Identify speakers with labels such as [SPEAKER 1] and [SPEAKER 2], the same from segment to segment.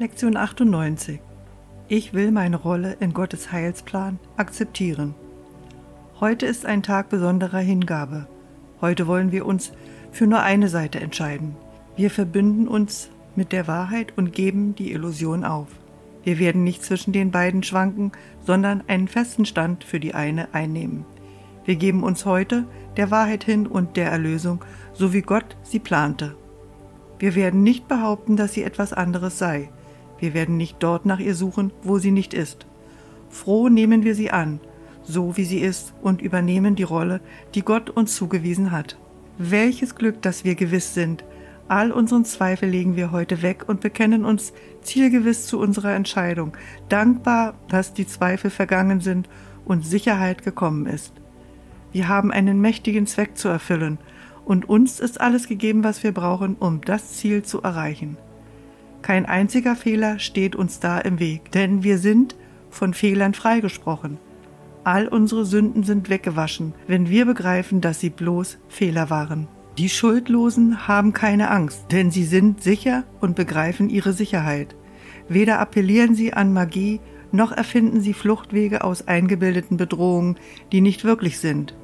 [SPEAKER 1] Lektion 98. Ich will meine Rolle in Gottes Heilsplan akzeptieren. Heute ist ein Tag besonderer Hingabe. Heute wollen wir uns für nur eine Seite entscheiden. Wir verbünden uns mit der Wahrheit und geben die Illusion auf. Wir werden nicht zwischen den beiden schwanken, sondern einen festen Stand für die eine einnehmen. Wir geben uns heute der Wahrheit hin und der Erlösung, so wie Gott sie plante. Wir werden nicht behaupten, dass sie etwas anderes sei. Wir werden nicht dort nach ihr suchen, wo sie nicht ist. Froh nehmen wir sie an, so wie sie ist, und übernehmen die Rolle, die Gott uns zugewiesen hat. Welches Glück, dass wir gewiss sind. All unseren Zweifel legen wir heute weg und bekennen uns zielgewiss zu unserer Entscheidung, dankbar, dass die Zweifel vergangen sind und Sicherheit gekommen ist. Wir haben einen mächtigen Zweck zu erfüllen, und uns ist alles gegeben, was wir brauchen, um das Ziel zu erreichen. Kein einziger Fehler steht uns da im Weg, denn wir sind von Fehlern freigesprochen. All unsere Sünden sind weggewaschen, wenn wir begreifen, dass sie bloß Fehler waren. Die Schuldlosen haben keine Angst, denn sie sind sicher und begreifen ihre Sicherheit. Weder appellieren sie an Magie, noch erfinden sie Fluchtwege aus eingebildeten Bedrohungen, die nicht wirklich sind.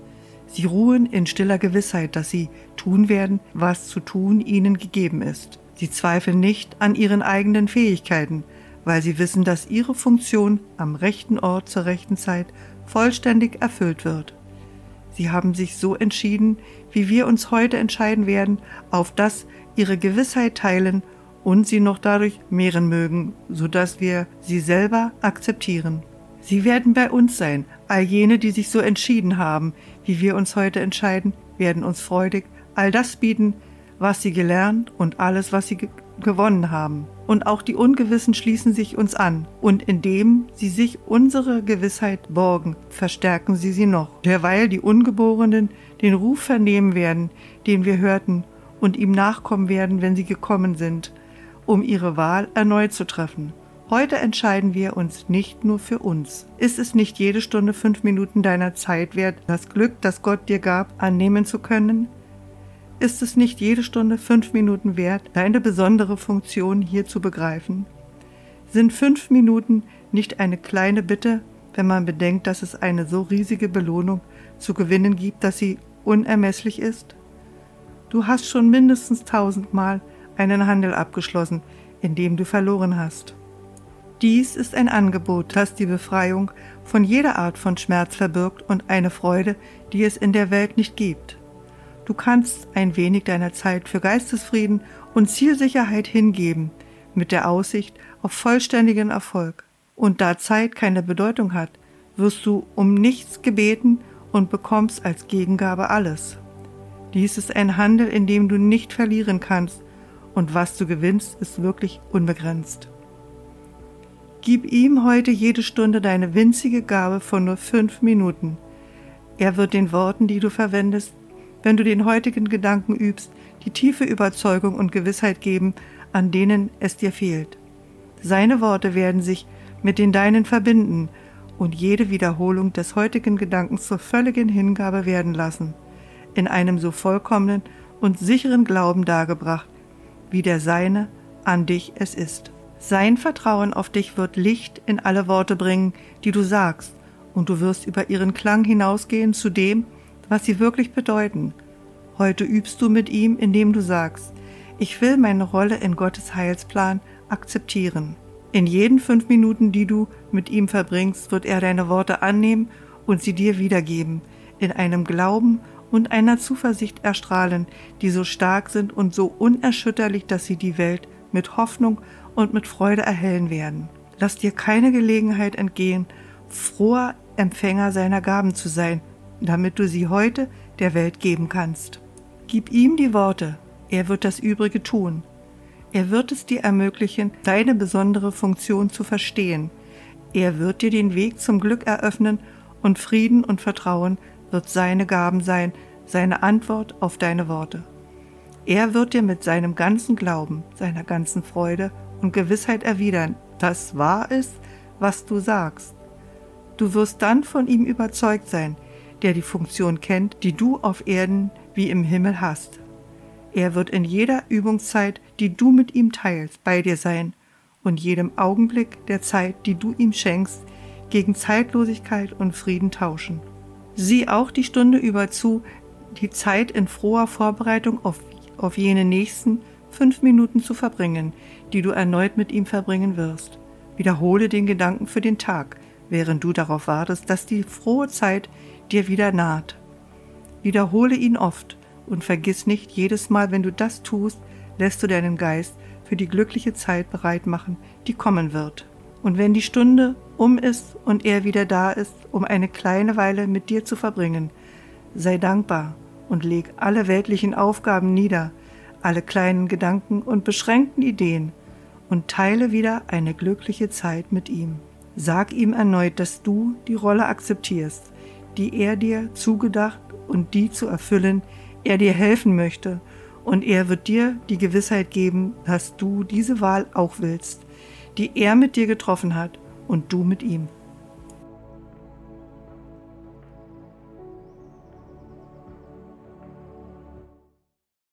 [SPEAKER 1] Sie ruhen in stiller Gewissheit, dass sie tun werden, was zu tun ihnen gegeben ist. Sie zweifeln nicht an ihren eigenen Fähigkeiten, weil sie wissen, dass ihre Funktion am rechten Ort zur rechten Zeit vollständig erfüllt wird. Sie haben sich so entschieden, wie wir uns heute entscheiden werden, auf das ihre Gewissheit teilen und sie noch dadurch mehren mögen, so dass wir sie selber akzeptieren. Sie werden bei uns sein, all jene, die sich so entschieden haben, wie wir uns heute entscheiden, werden uns freudig all das bieten, was sie gelernt und alles, was sie ge gewonnen haben. Und auch die Ungewissen schließen sich uns an, und indem sie sich unsere Gewissheit borgen, verstärken sie sie noch, derweil die Ungeborenen den Ruf vernehmen werden, den wir hörten, und ihm nachkommen werden, wenn sie gekommen sind, um ihre Wahl erneut zu treffen. Heute entscheiden wir uns nicht nur für uns. Ist es nicht jede Stunde fünf Minuten deiner Zeit wert, das Glück, das Gott dir gab, annehmen zu können? Ist es nicht jede Stunde fünf Minuten wert, deine besondere Funktion hier zu begreifen? Sind fünf Minuten nicht eine kleine Bitte, wenn man bedenkt, dass es eine so riesige Belohnung zu gewinnen gibt, dass sie unermesslich ist? Du hast schon mindestens tausendmal einen Handel abgeschlossen, in dem du verloren hast. Dies ist ein Angebot, das die Befreiung von jeder Art von Schmerz verbirgt und eine Freude, die es in der Welt nicht gibt. Du kannst ein wenig deiner Zeit für Geistesfrieden und Zielsicherheit hingeben, mit der Aussicht auf vollständigen Erfolg. Und da Zeit keine Bedeutung hat, wirst du um nichts gebeten und bekommst als Gegengabe alles. Dies ist ein Handel, in dem du nicht verlieren kannst, und was du gewinnst, ist wirklich unbegrenzt. Gib ihm heute jede Stunde deine winzige Gabe von nur fünf Minuten. Er wird den Worten, die du verwendest, wenn du den heutigen Gedanken übst, die tiefe Überzeugung und Gewissheit geben, an denen es dir fehlt. Seine Worte werden sich mit den deinen verbinden und jede Wiederholung des heutigen Gedankens zur völligen Hingabe werden lassen, in einem so vollkommenen und sicheren Glauben dargebracht, wie der seine an dich es ist. Sein Vertrauen auf dich wird Licht in alle Worte bringen, die du sagst, und du wirst über ihren Klang hinausgehen zu dem, was sie wirklich bedeuten. Heute übst du mit ihm, indem du sagst, ich will meine Rolle in Gottes Heilsplan akzeptieren. In jeden fünf Minuten, die du mit ihm verbringst, wird er deine Worte annehmen und sie dir wiedergeben, in einem Glauben und einer Zuversicht erstrahlen, die so stark sind und so unerschütterlich, dass sie die Welt mit Hoffnung und mit Freude erhellen werden. Lass dir keine Gelegenheit entgehen, froher Empfänger seiner Gaben zu sein, damit du sie heute der Welt geben kannst. Gib ihm die Worte, er wird das Übrige tun. Er wird es dir ermöglichen, deine besondere Funktion zu verstehen. Er wird dir den Weg zum Glück eröffnen und Frieden und Vertrauen wird seine Gaben sein, seine Antwort auf deine Worte. Er wird dir mit seinem ganzen Glauben, seiner ganzen Freude und Gewissheit erwidern, dass wahr ist, was du sagst. Du wirst dann von ihm überzeugt sein, der die Funktion kennt, die du auf Erden wie im Himmel hast. Er wird in jeder Übungszeit, die du mit ihm teilst, bei dir sein und jedem Augenblick der Zeit, die du ihm schenkst, gegen Zeitlosigkeit und Frieden tauschen. Sieh auch die Stunde über zu, die Zeit in froher Vorbereitung auf, auf jene nächsten fünf Minuten zu verbringen, die du erneut mit ihm verbringen wirst. Wiederhole den Gedanken für den Tag, während du darauf wartest, dass die frohe Zeit dir wieder naht. Wiederhole ihn oft und vergiss nicht, jedes Mal, wenn du das tust, lässt du deinen Geist für die glückliche Zeit bereit machen, die kommen wird. Und wenn die Stunde um ist und er wieder da ist, um eine kleine Weile mit dir zu verbringen, sei dankbar und leg alle weltlichen Aufgaben nieder, alle kleinen Gedanken und beschränkten Ideen und teile wieder eine glückliche Zeit mit ihm. Sag ihm erneut, dass du die Rolle akzeptierst, die er dir zugedacht und die zu erfüllen er dir helfen möchte, und er wird dir die Gewissheit geben, dass du diese Wahl auch willst, die er mit dir getroffen hat und du mit ihm.